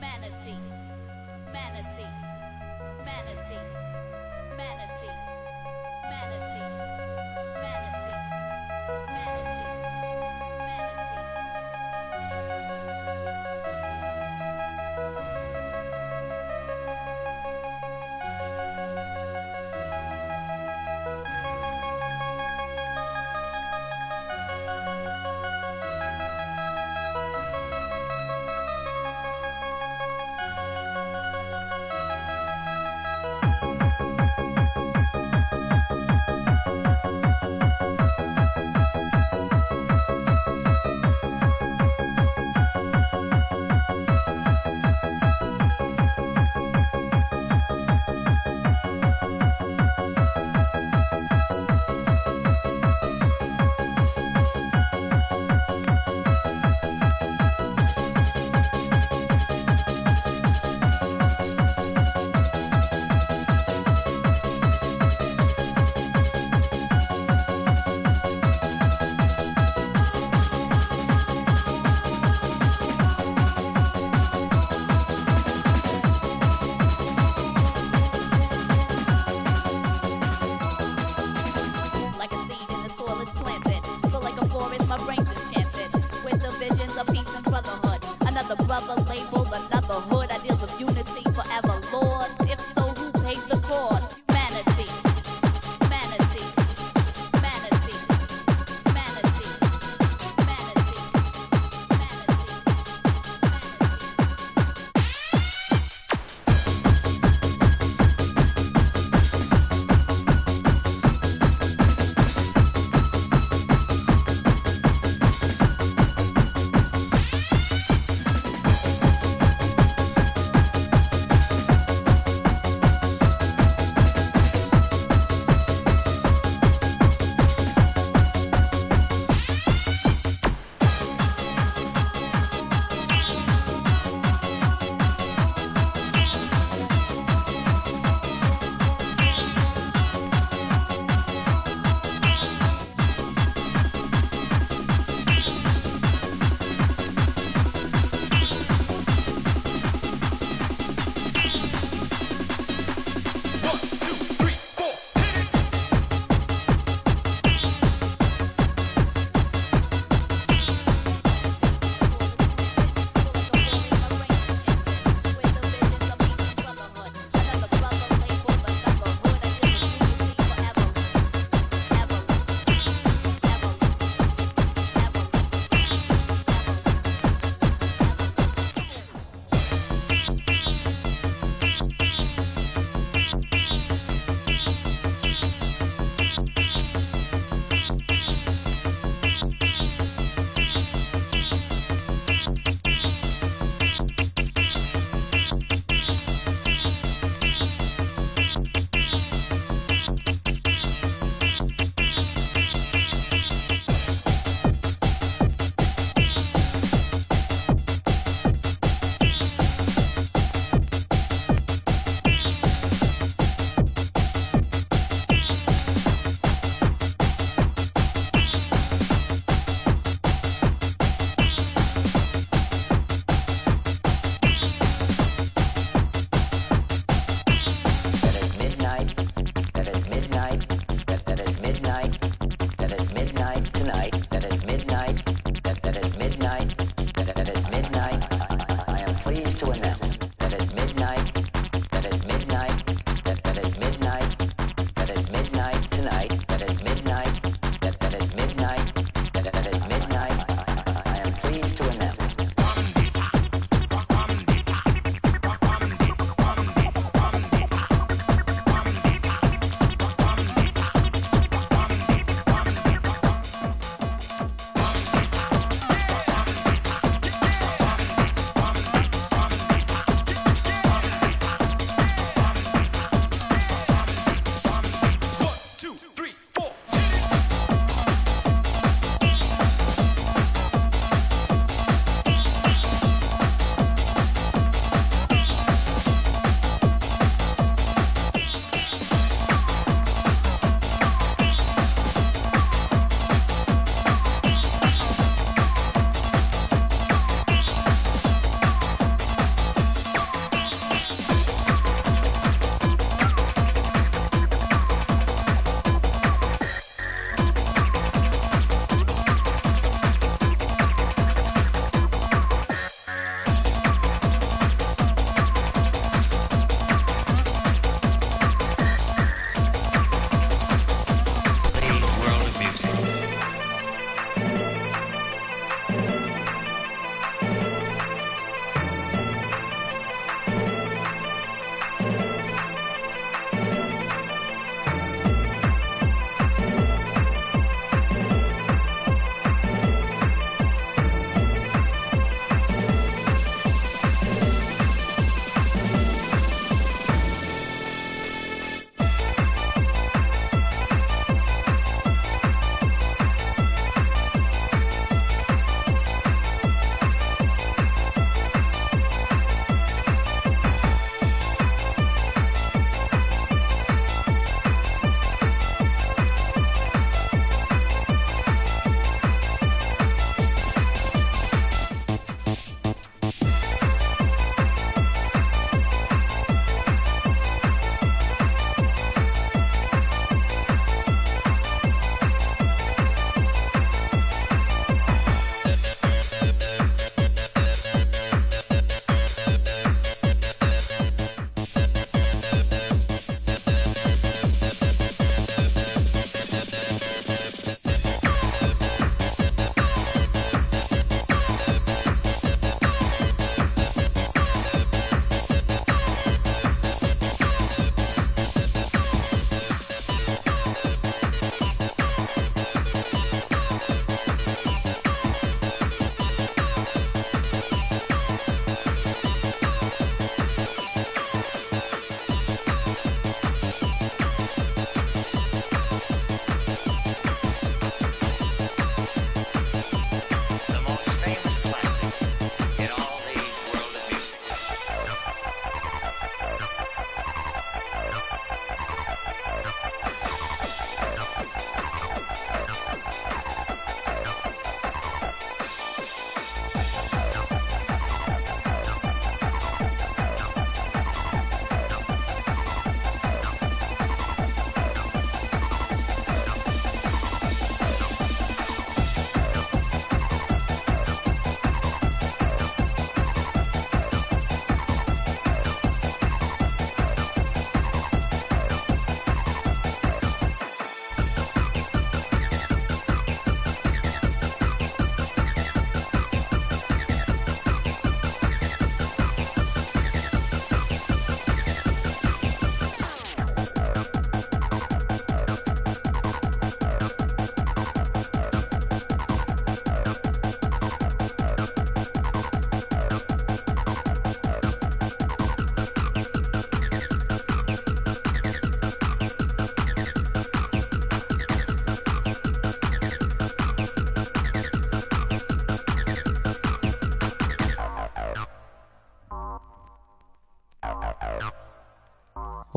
Manatee. Manatee. Manatee. Manatee. Manatee. Manatee. Manatee.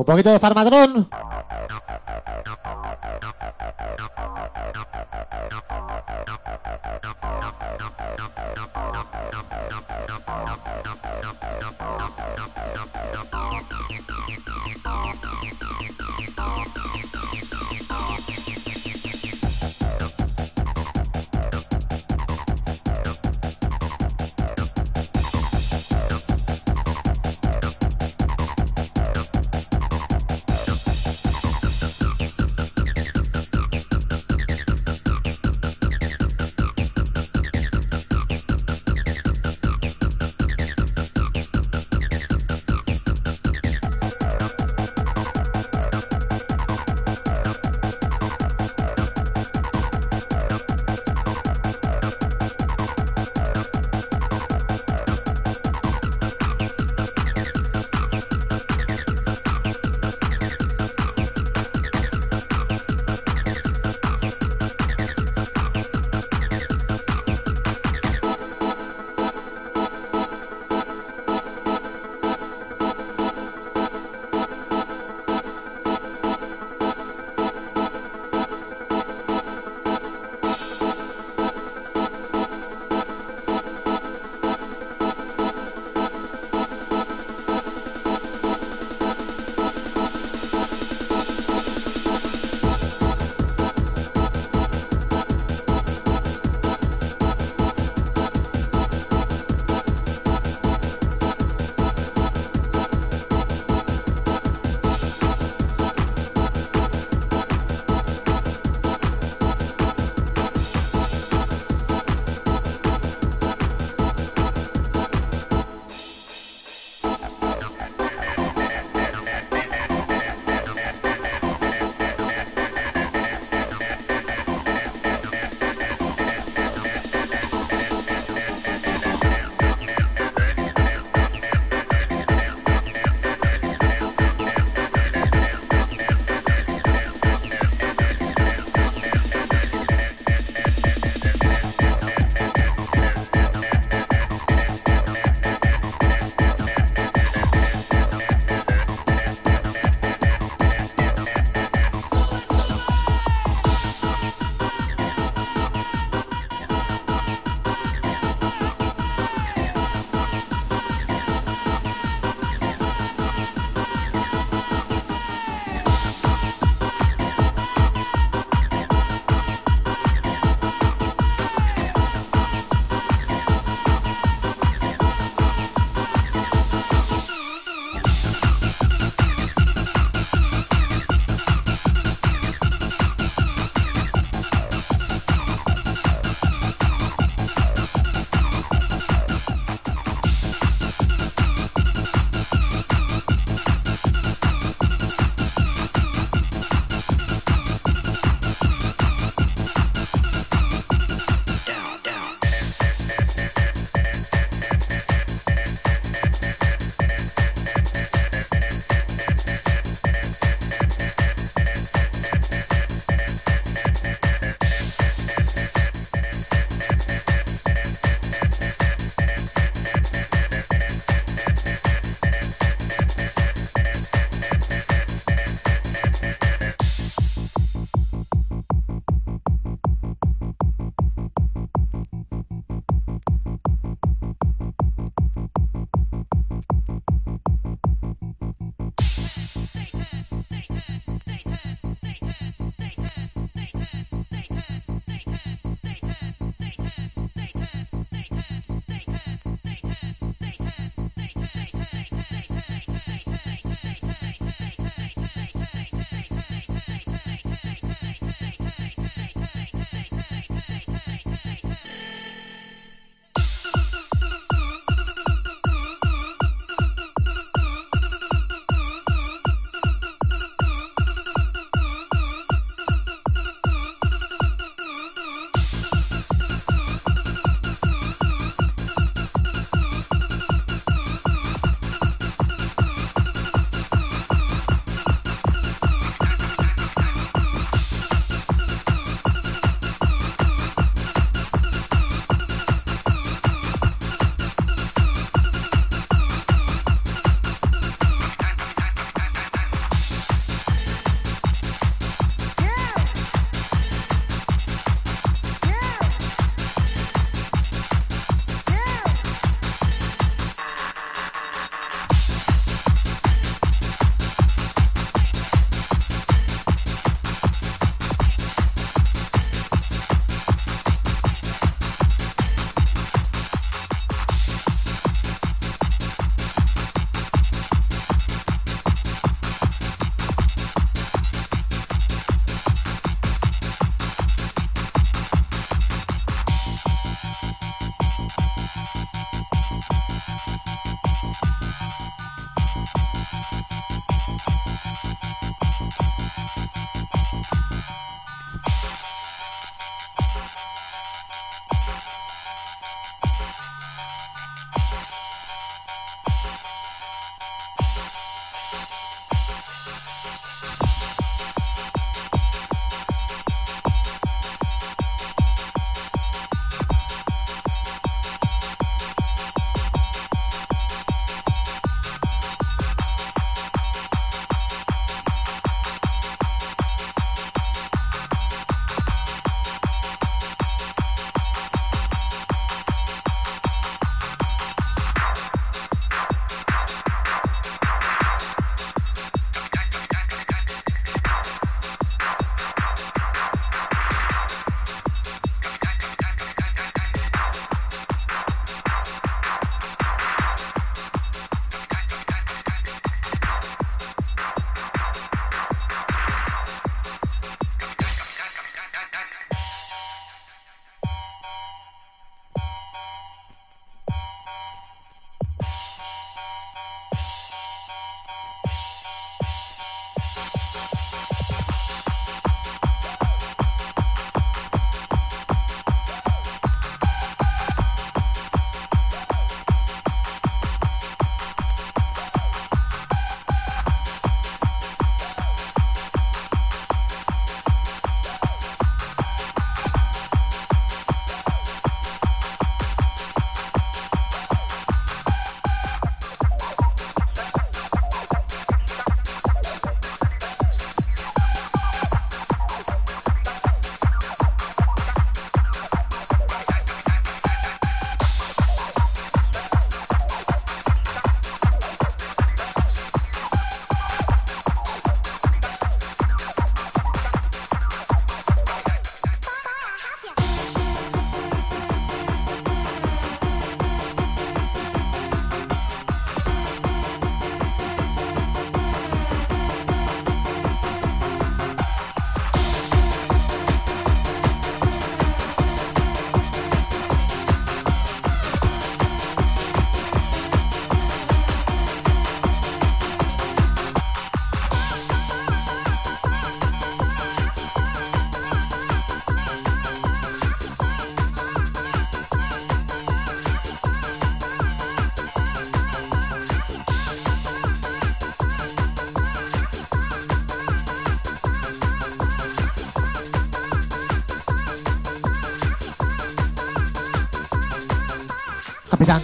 Un poquito de farmadrón.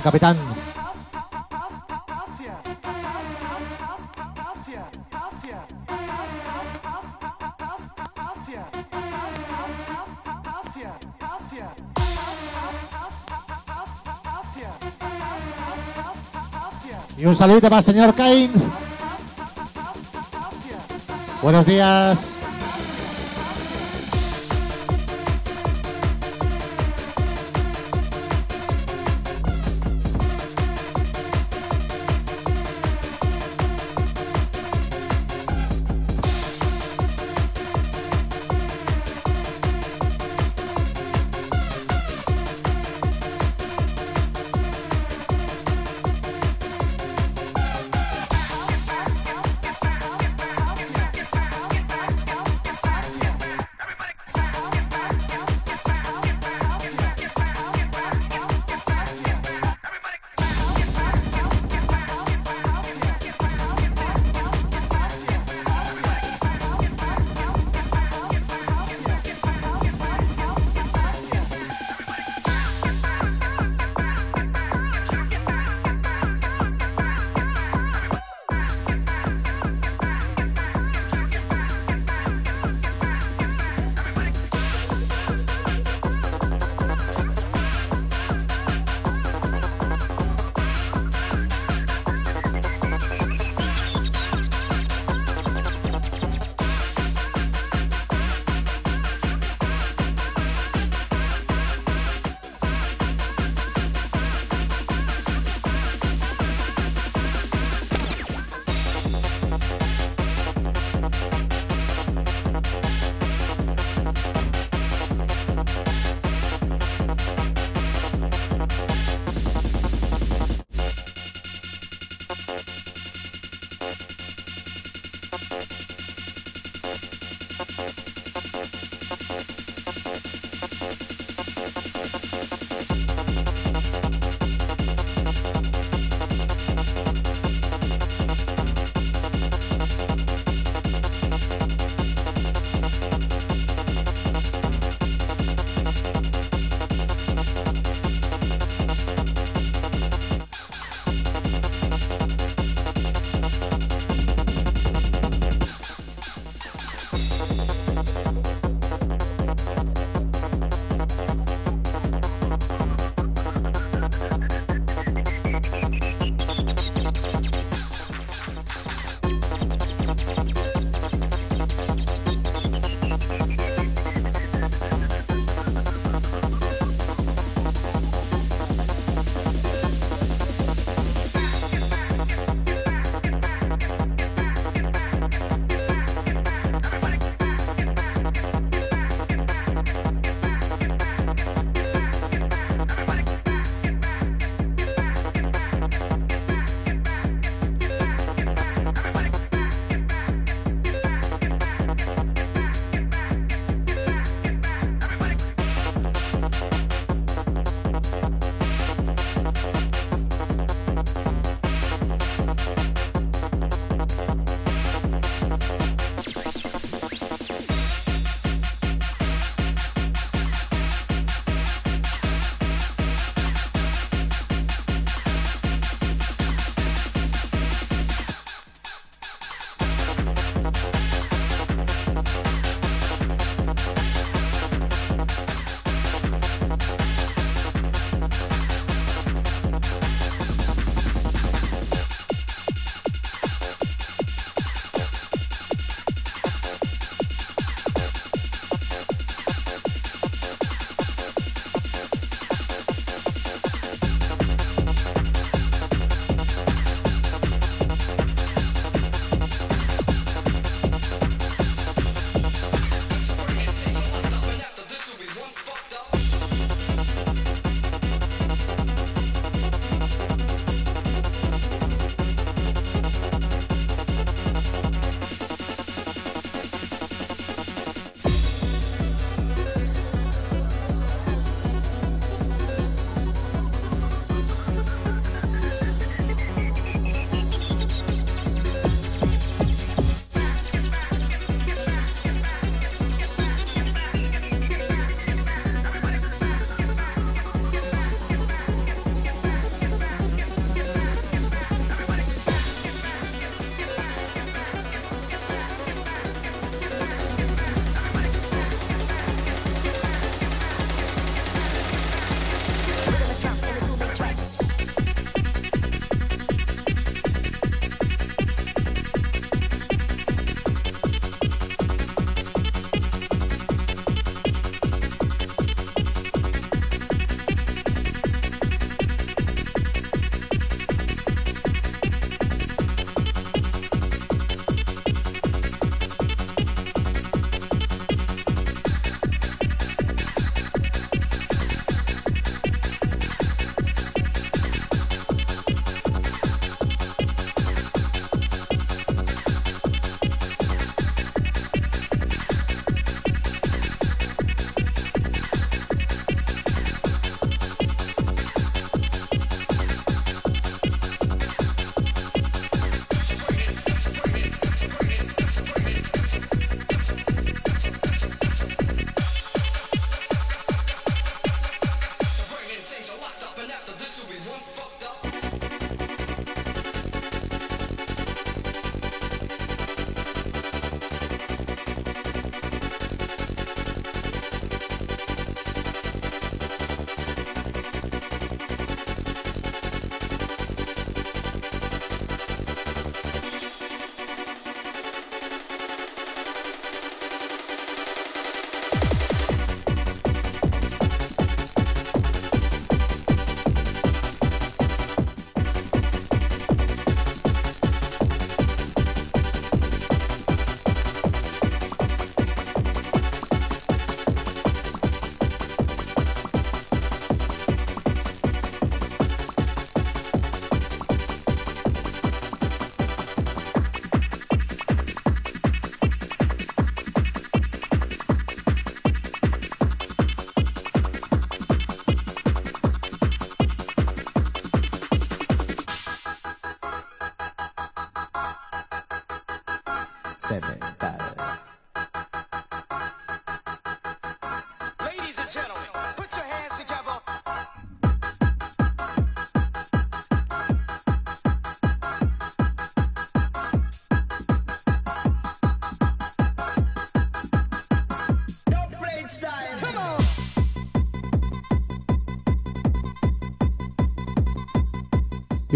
Capitán. Y un saludito para el señor Cain. Buenos días.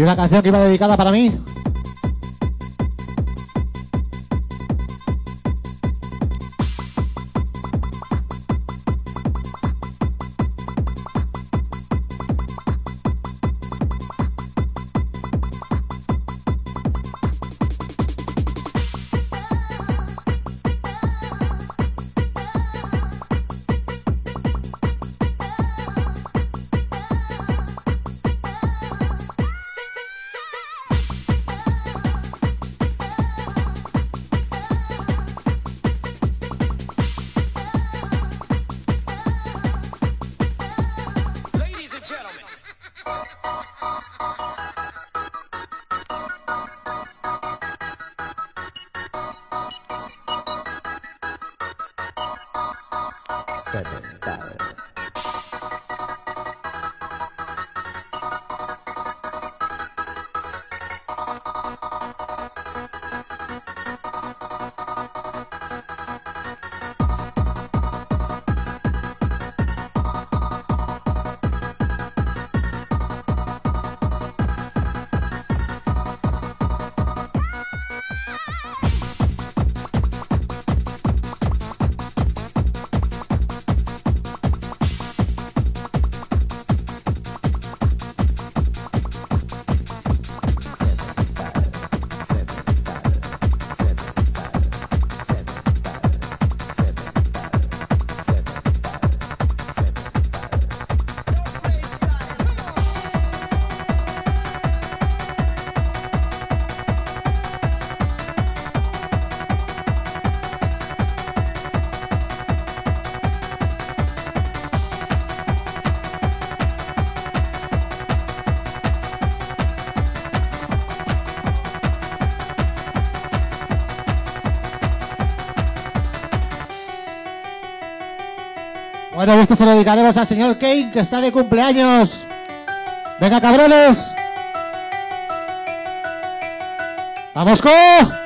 Una canción que iba dedicada para mí. Bueno, esto se lo dedicaremos al señor Kane, que está de cumpleaños. Venga, cabrones. ¡Vamos, con!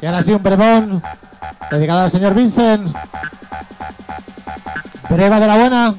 Y ahora sí, un brevón dedicado al señor Vincent. Breva de la buena.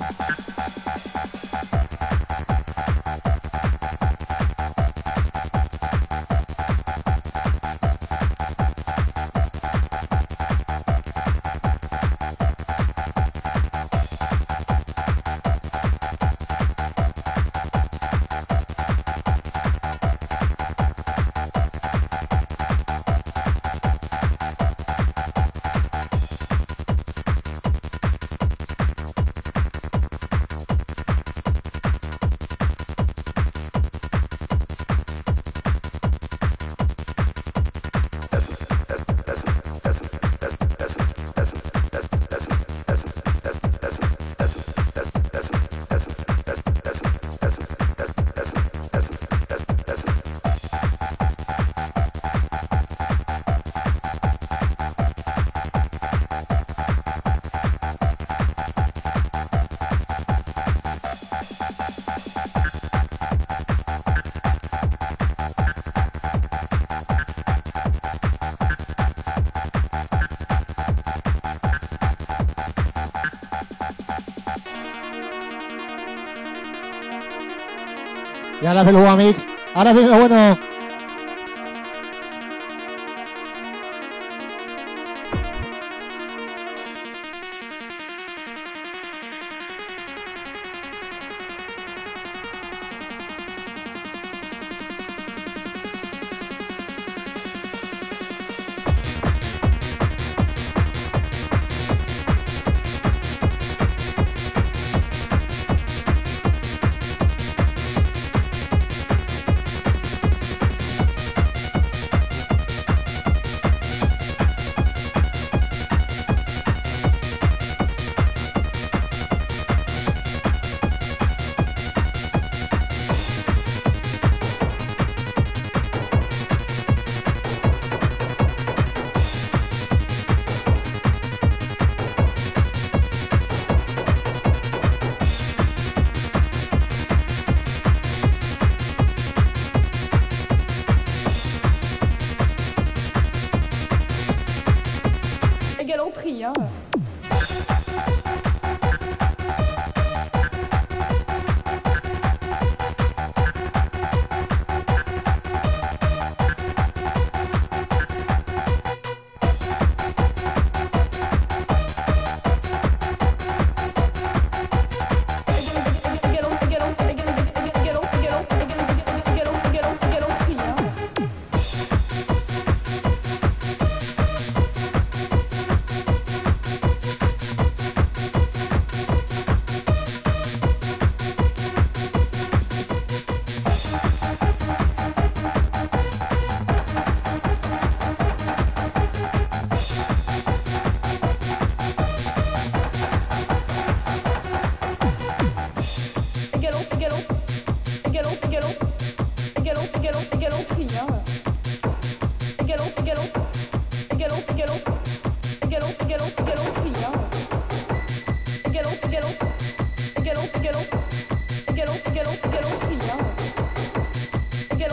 Y ahora Belúa Mix. Ahora viene lo bueno.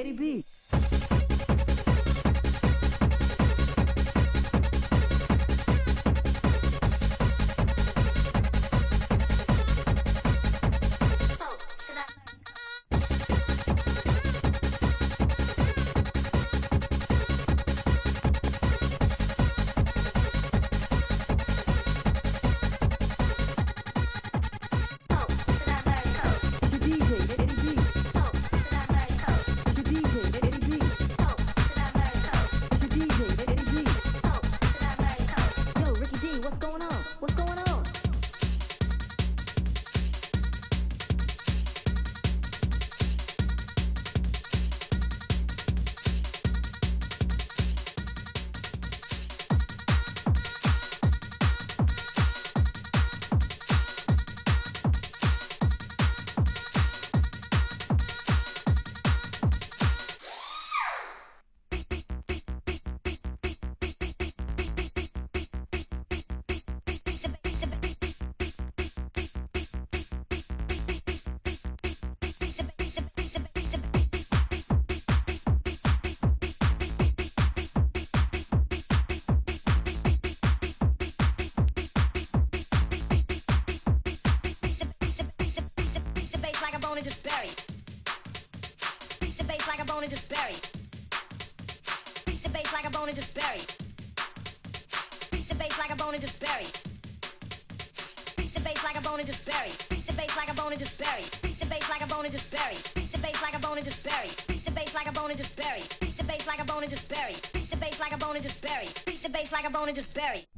Eddie B. bone and just bury. Beat the bass like a bone and just bury. Beat the bass like a bone and just bury. Beat the bass like a bone and just bury. Beat the bass like a bone and just bury. Beat the bass like a bone and just bury. Beat the bass like a bone and just bury. Beat the bass like a bone and just bury. Beat the bass like a bone and just bury. Beat the bass like a bone and just bury. Beat the bass like a bone and just bury. The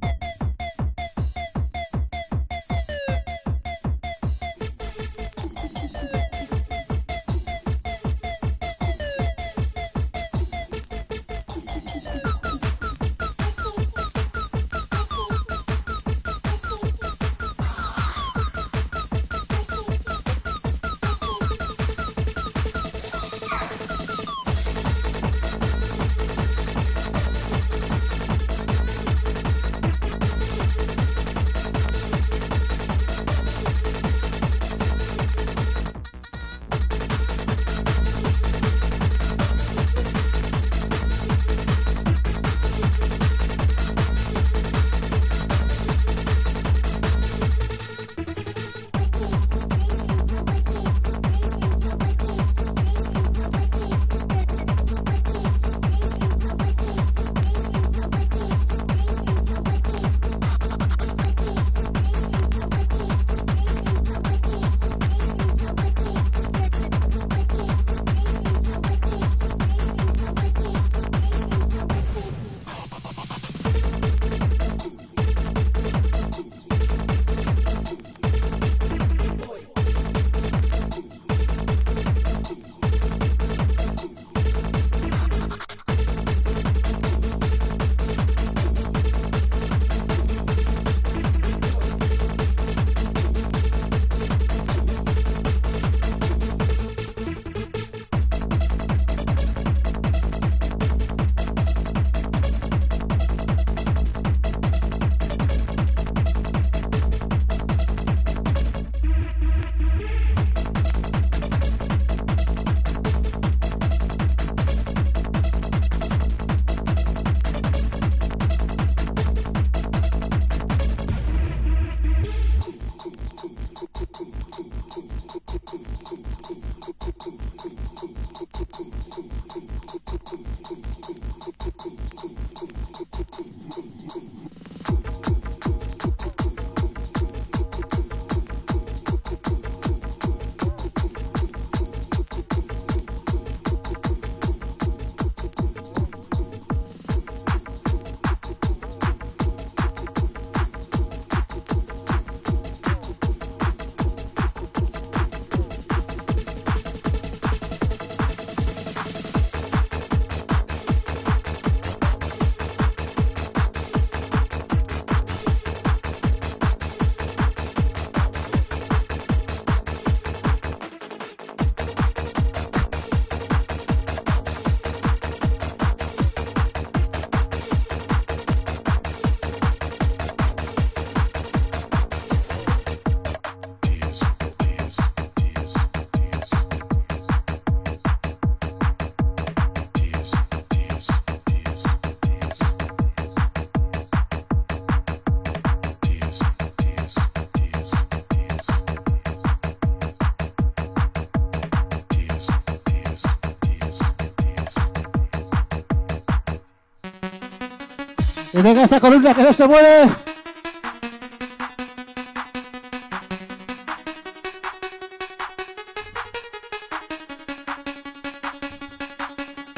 venga esa columna que no se mueve.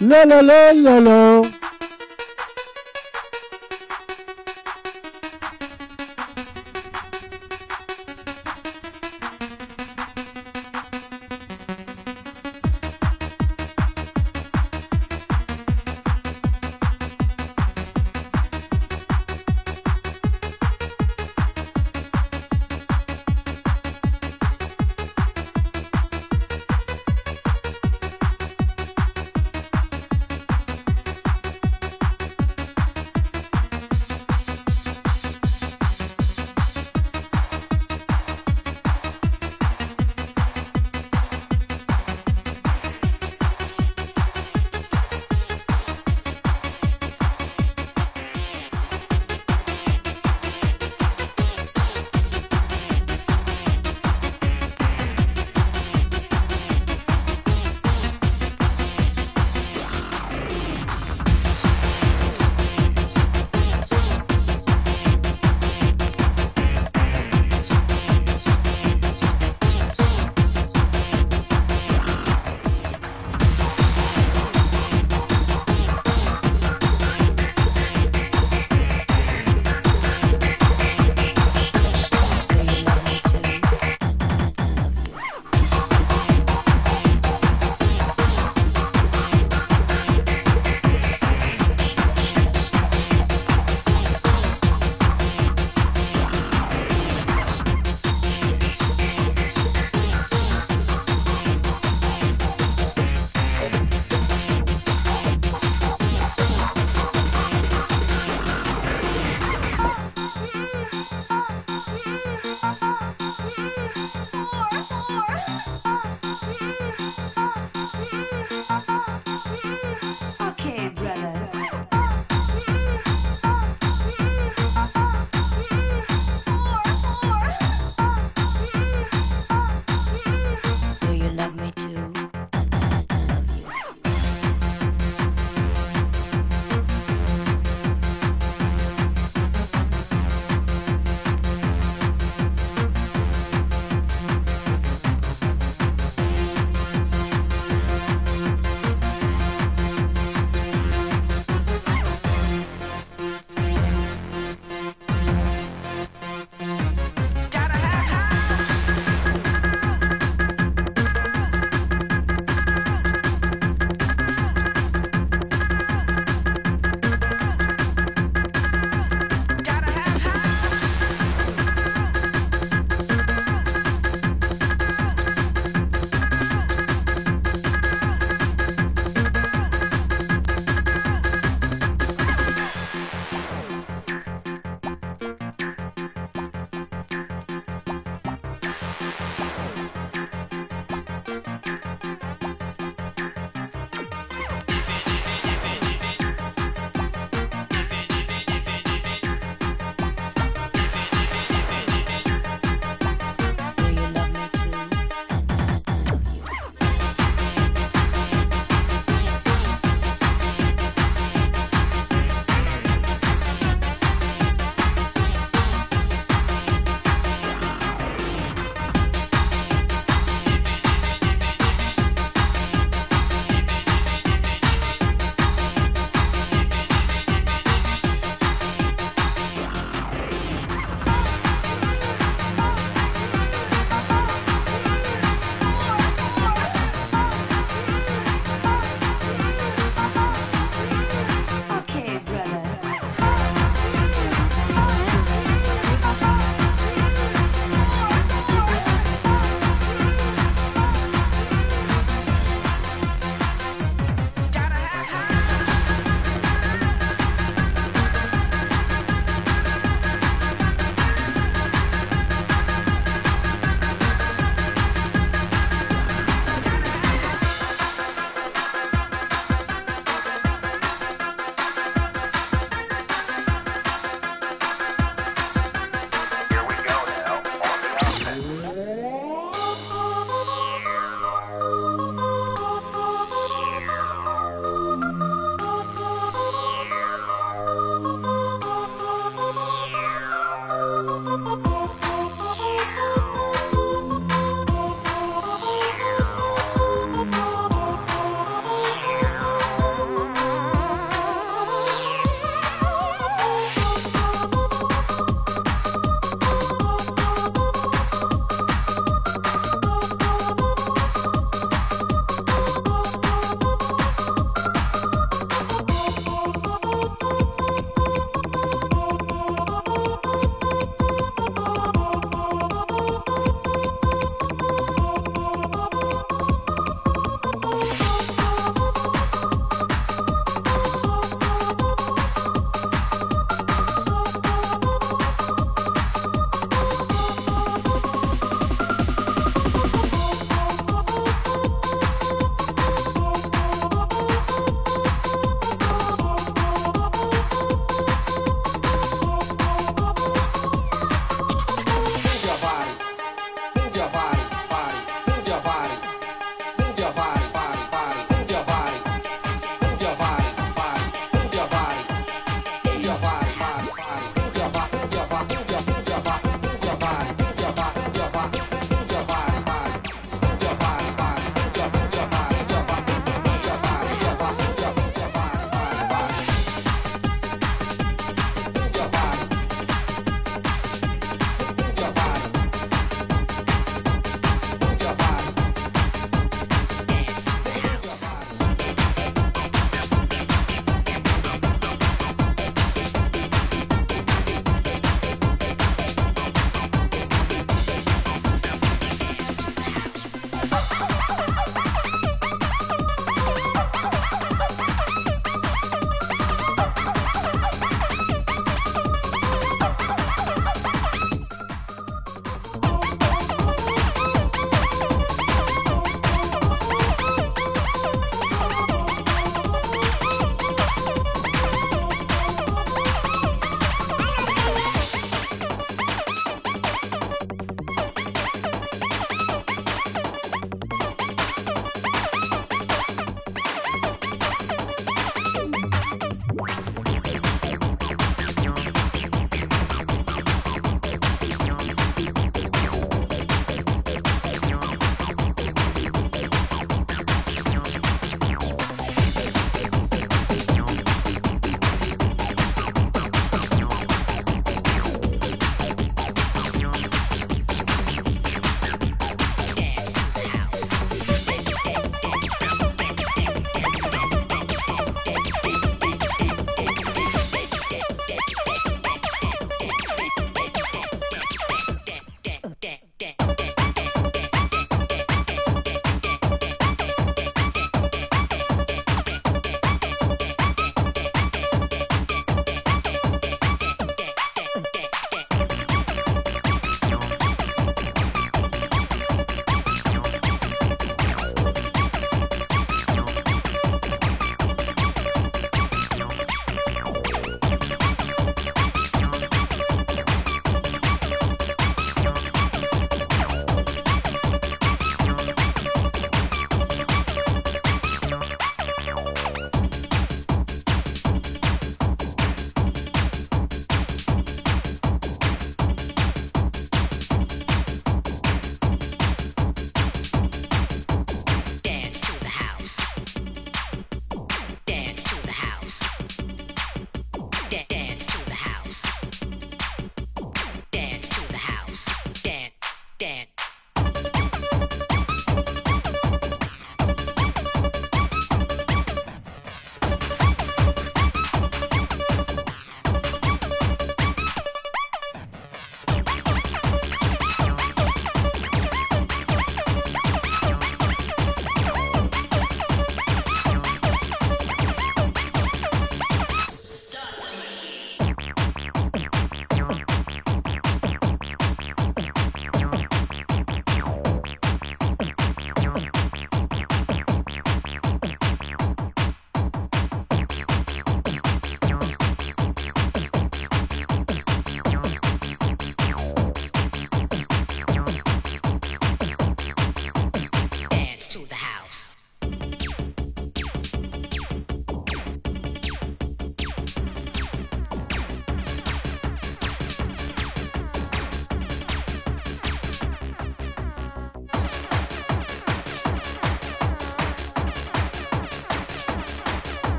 Lo, lo, lo, lo, lo.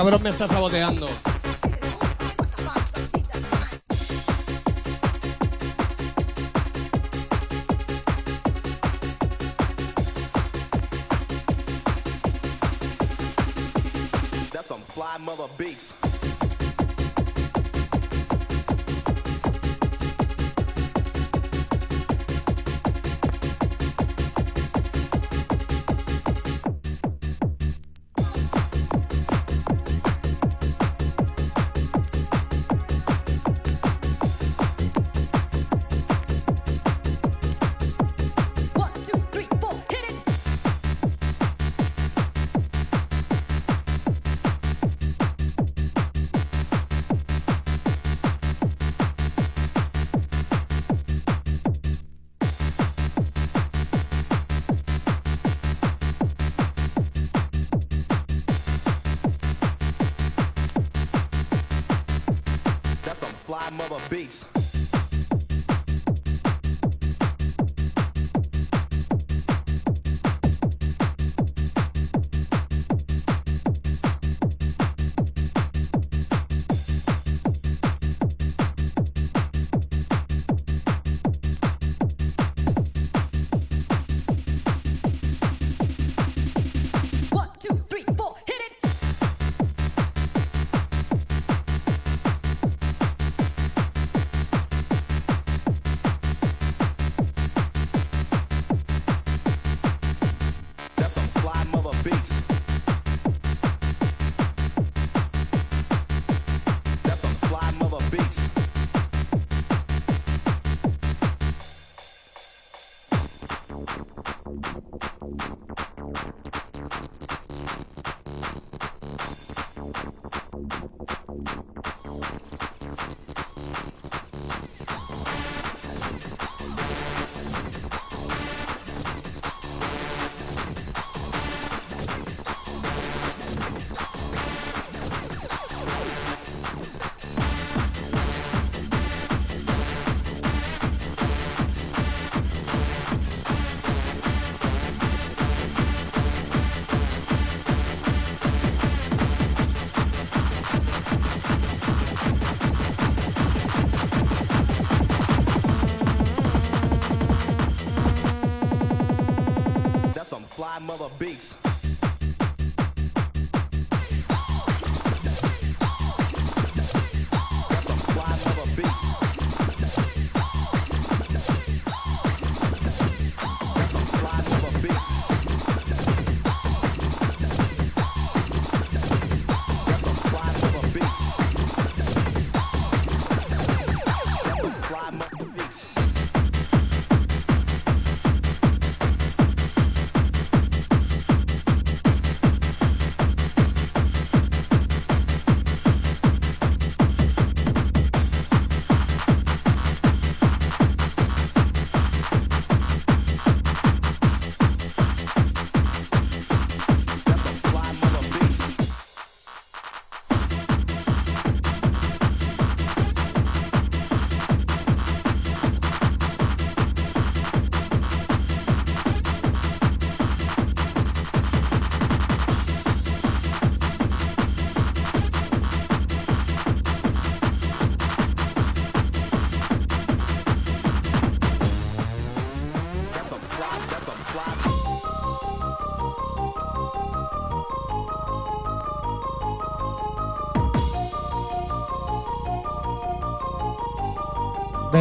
cabrón me está saboteando. streets.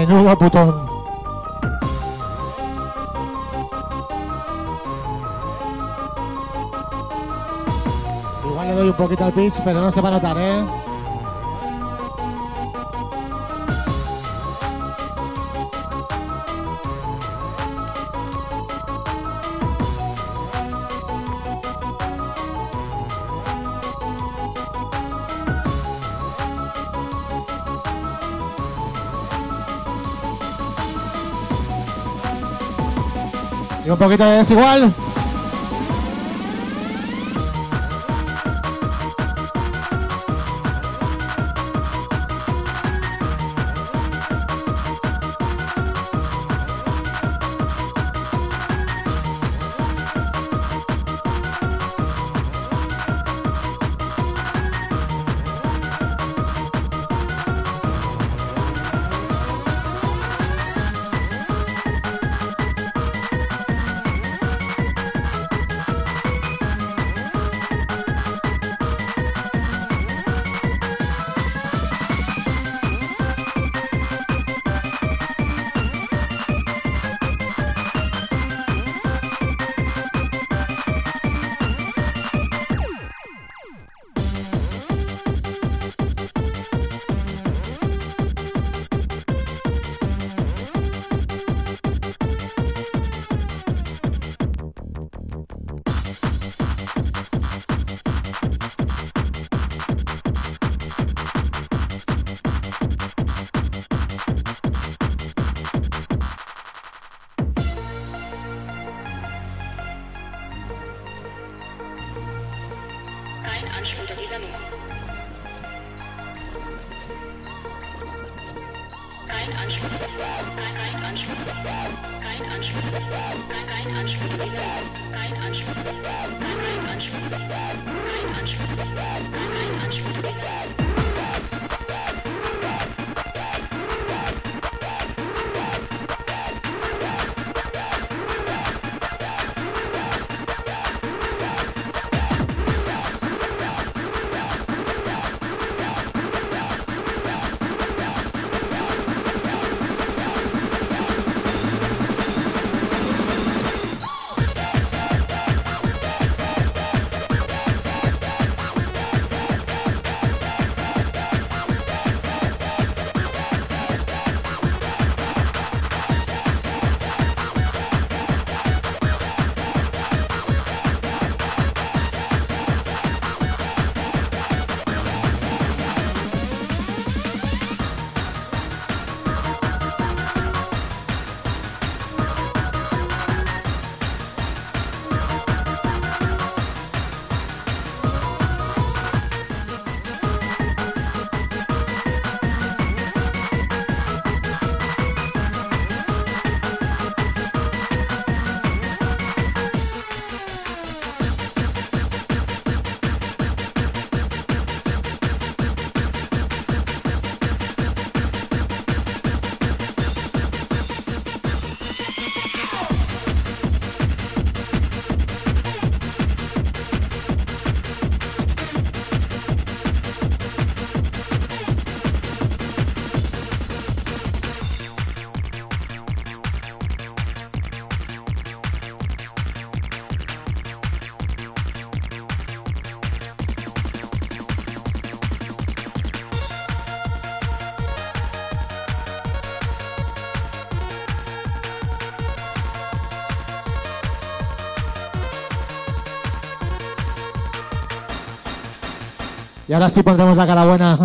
menudo putón. Igual le doy un poquito al pitch, pero no se va a notar, ¿eh? poquito de desigual. Y ahora sí pondremos la cara buena.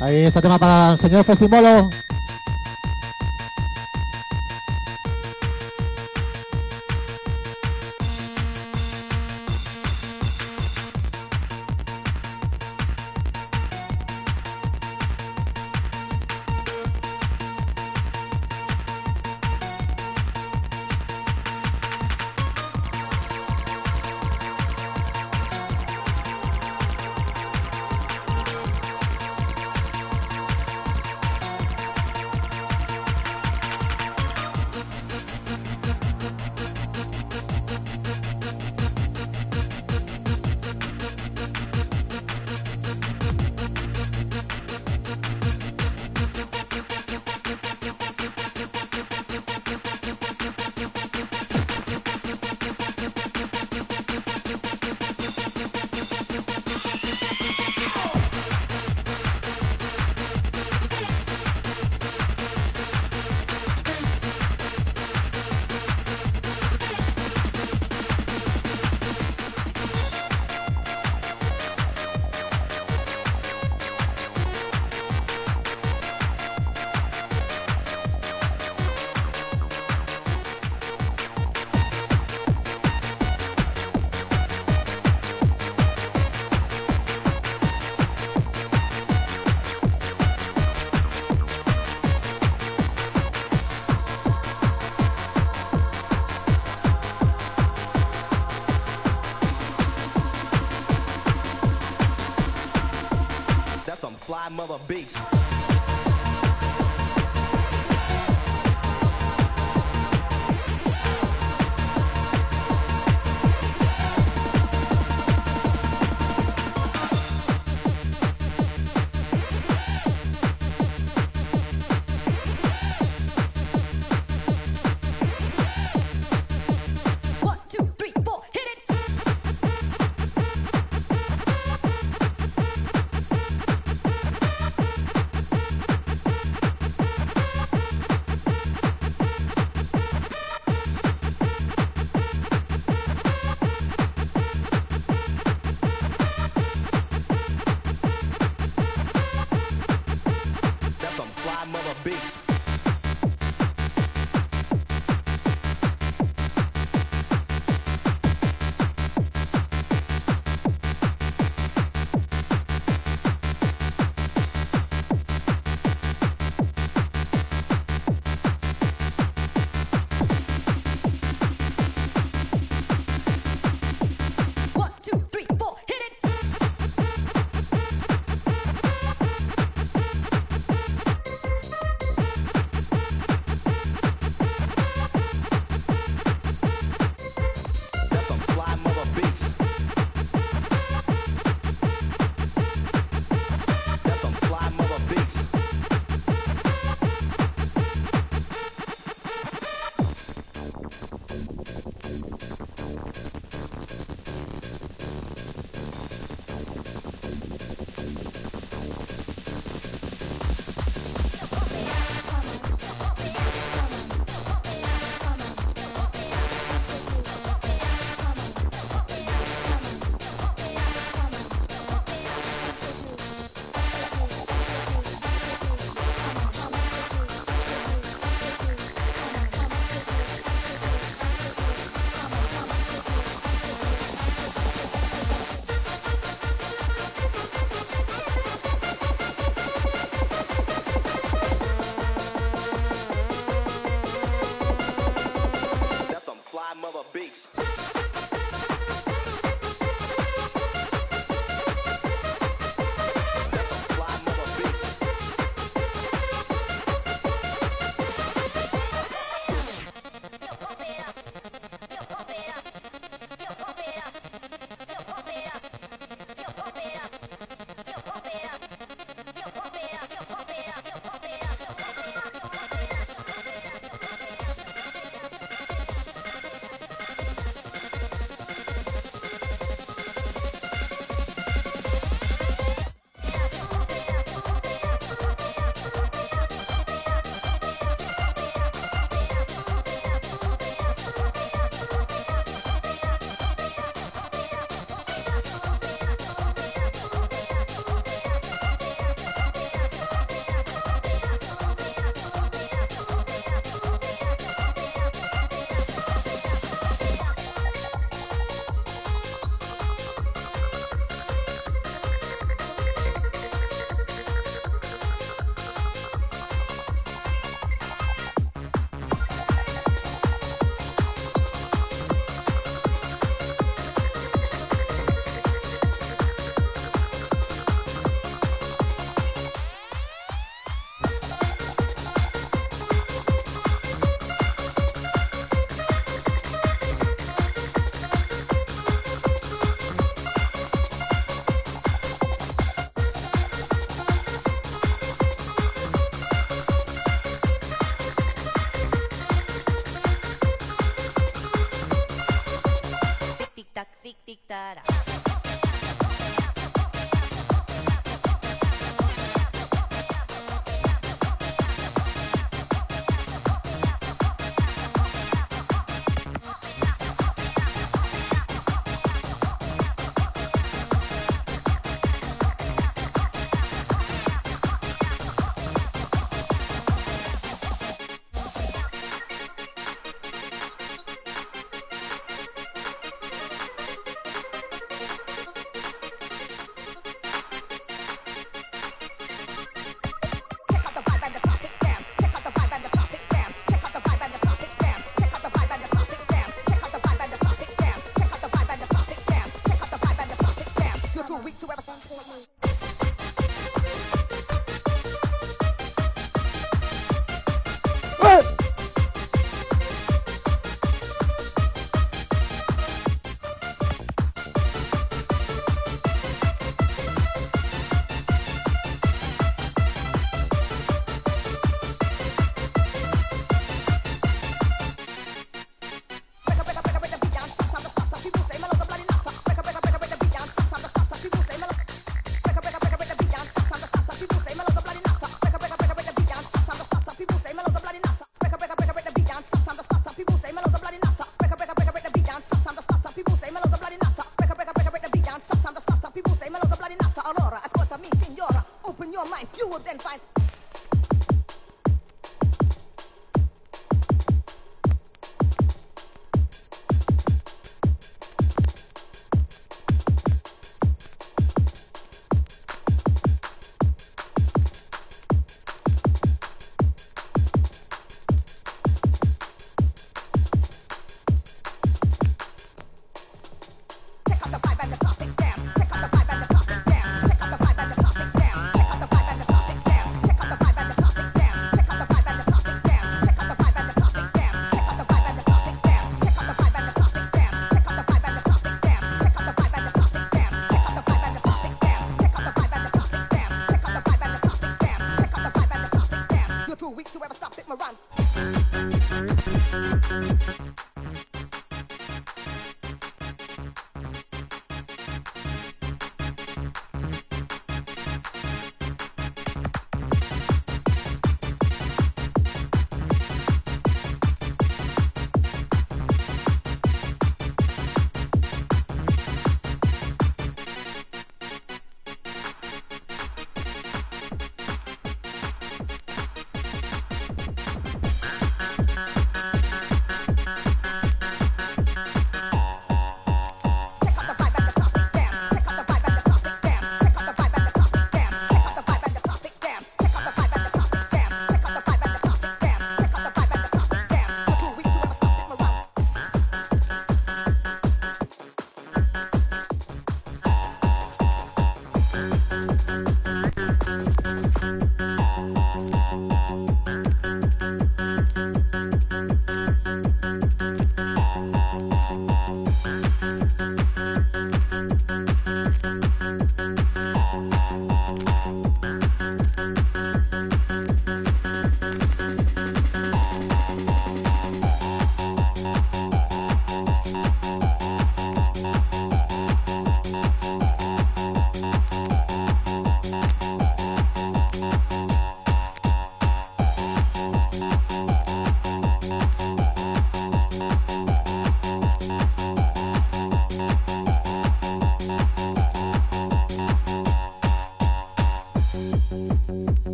Ahí este tema para el señor Festimolo.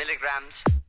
Milligrams.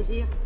Plaisir.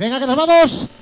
Venga que nos vamos.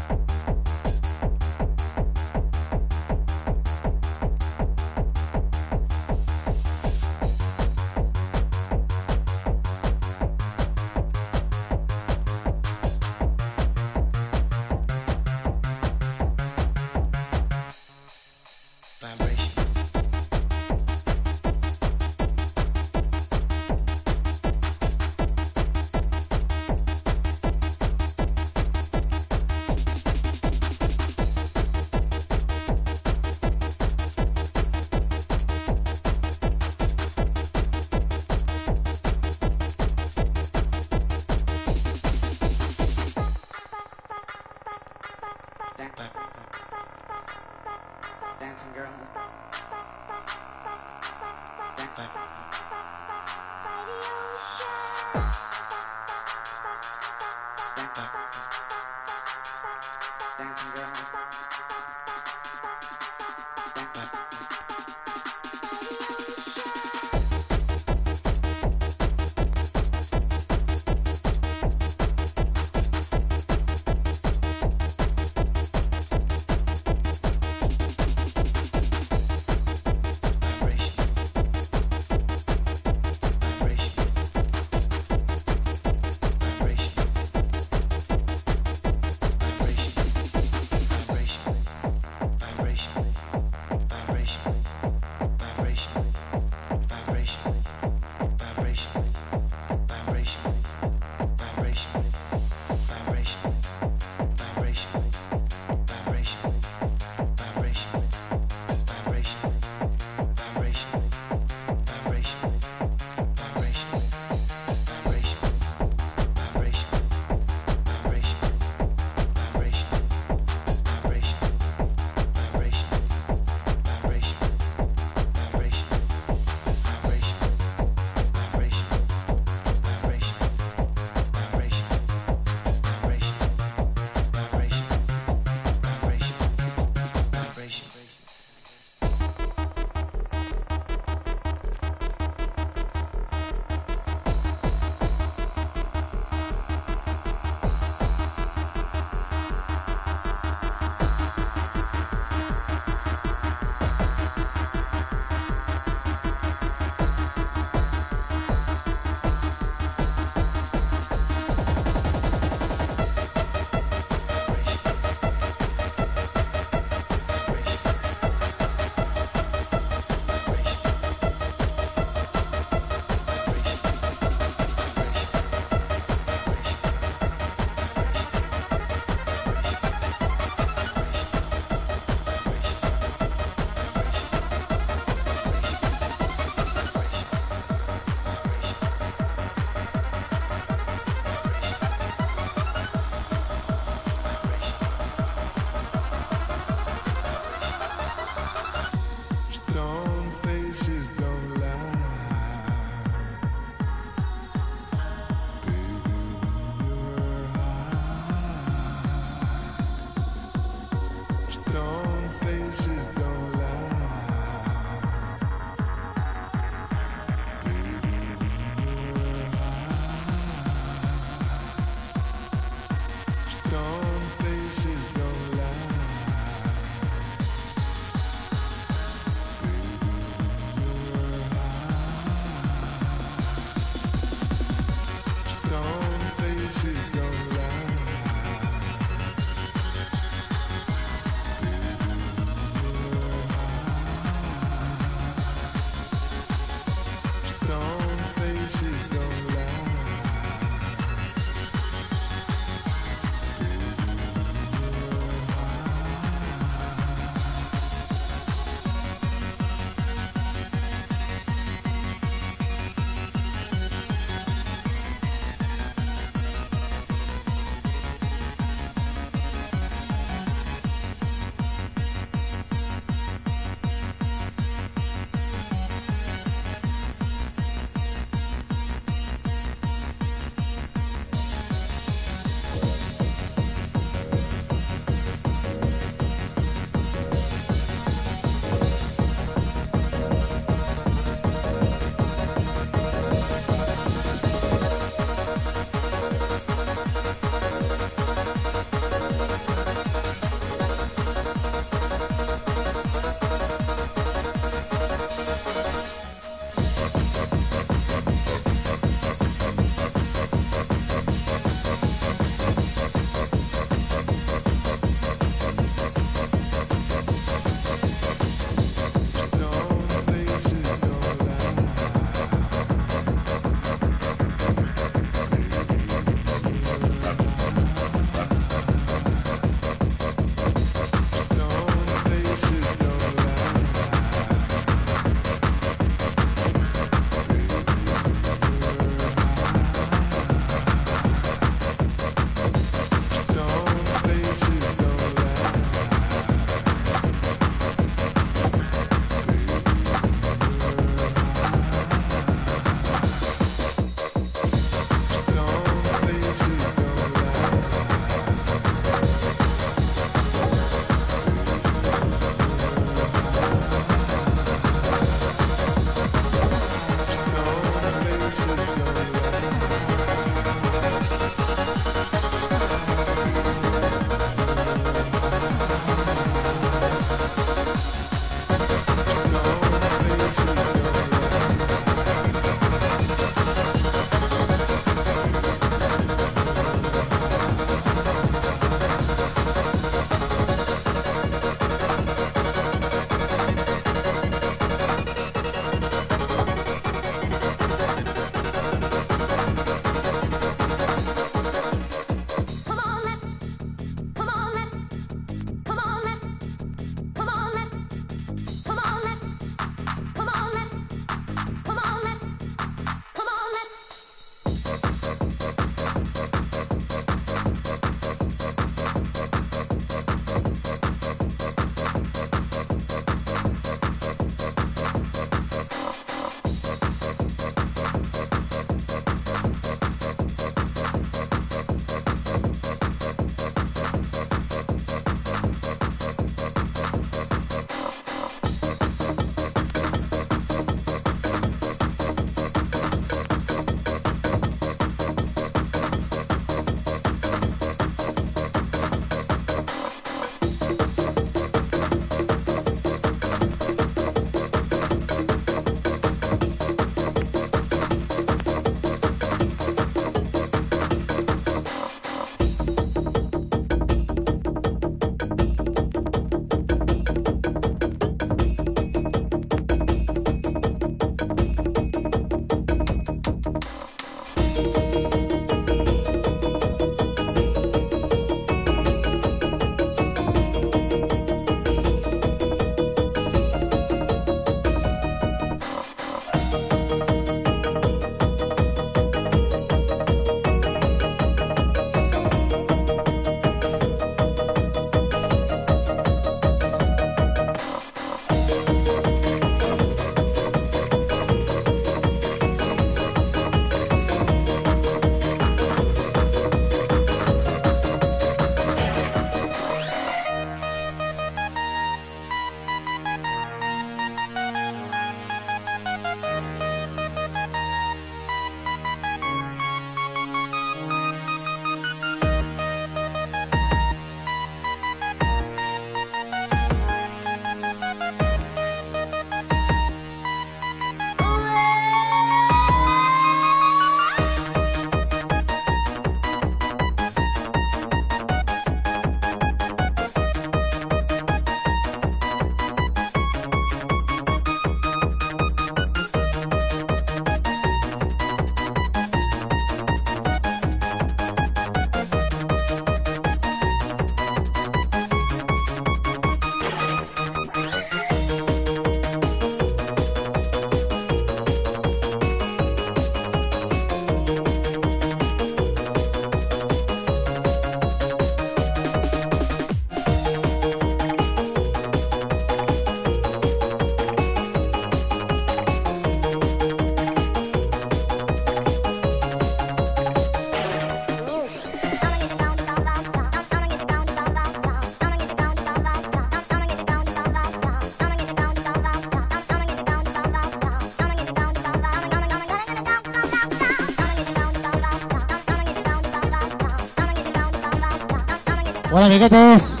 Hola, niquetes.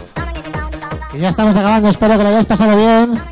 Ya estamos acabando, espero que lo hayáis pasado bien.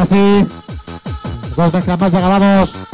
Ahora sí. Dos mezclas más, ya acabamos.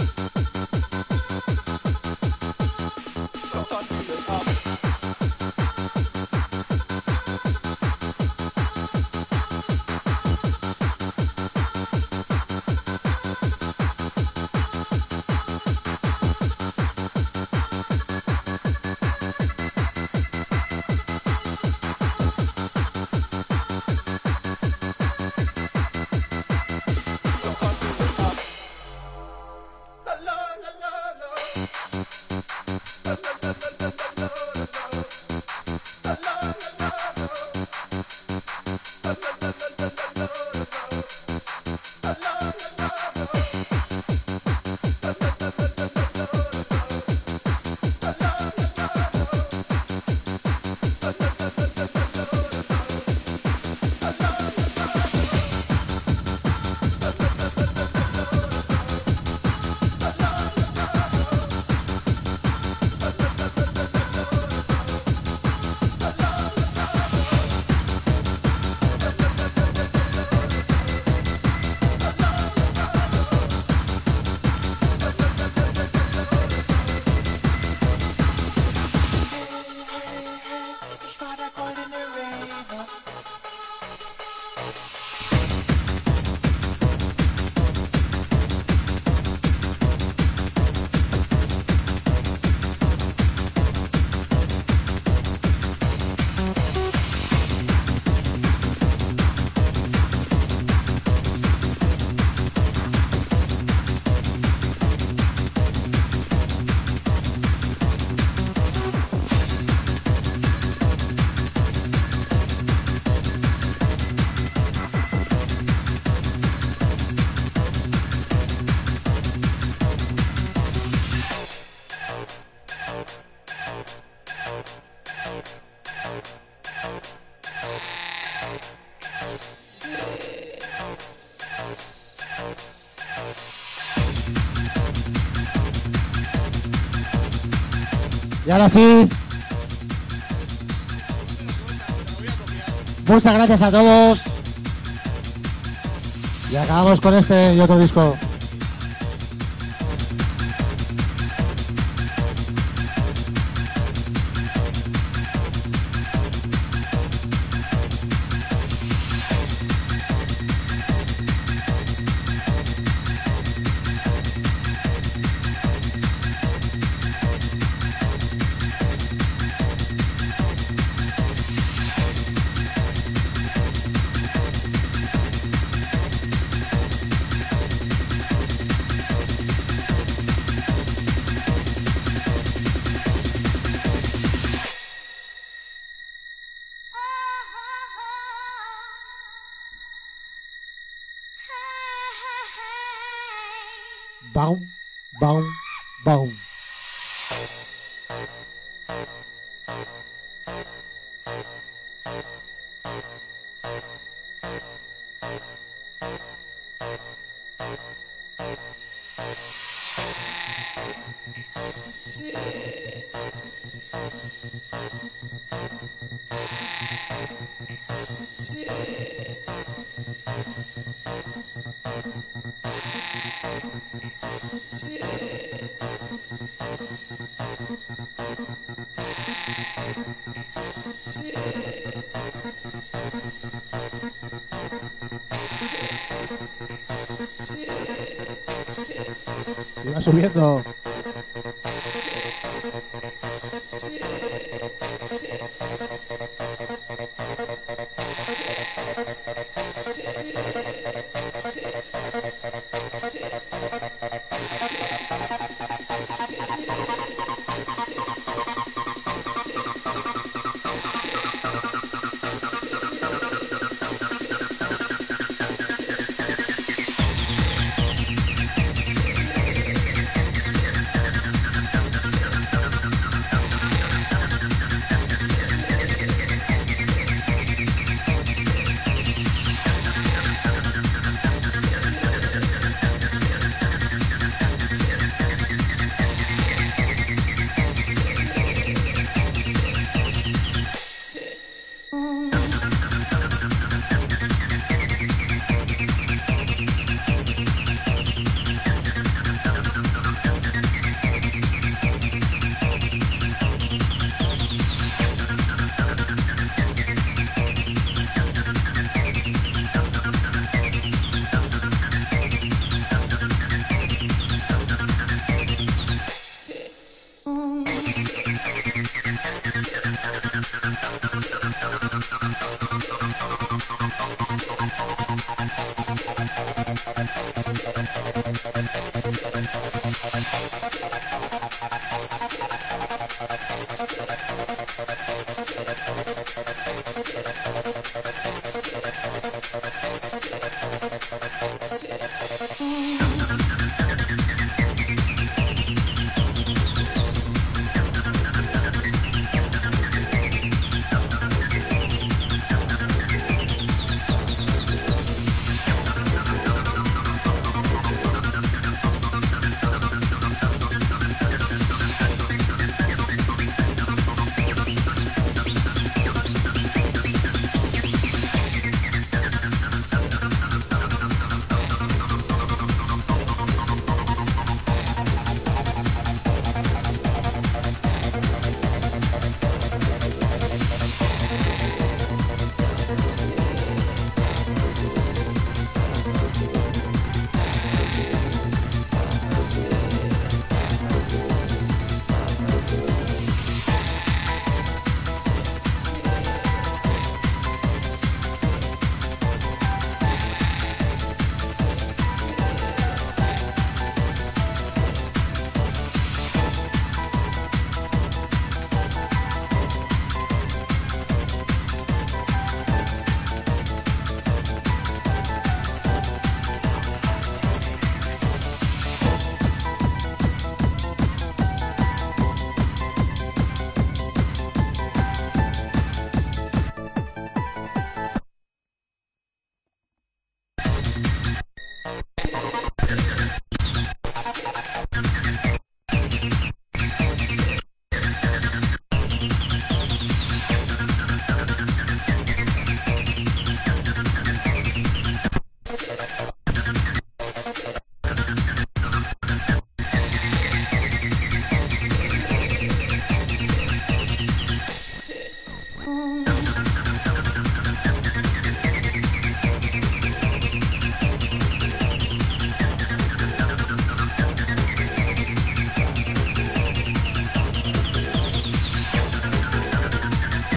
Y ahora sí. Muchas gracias a todos. Y acabamos con este y otro disco.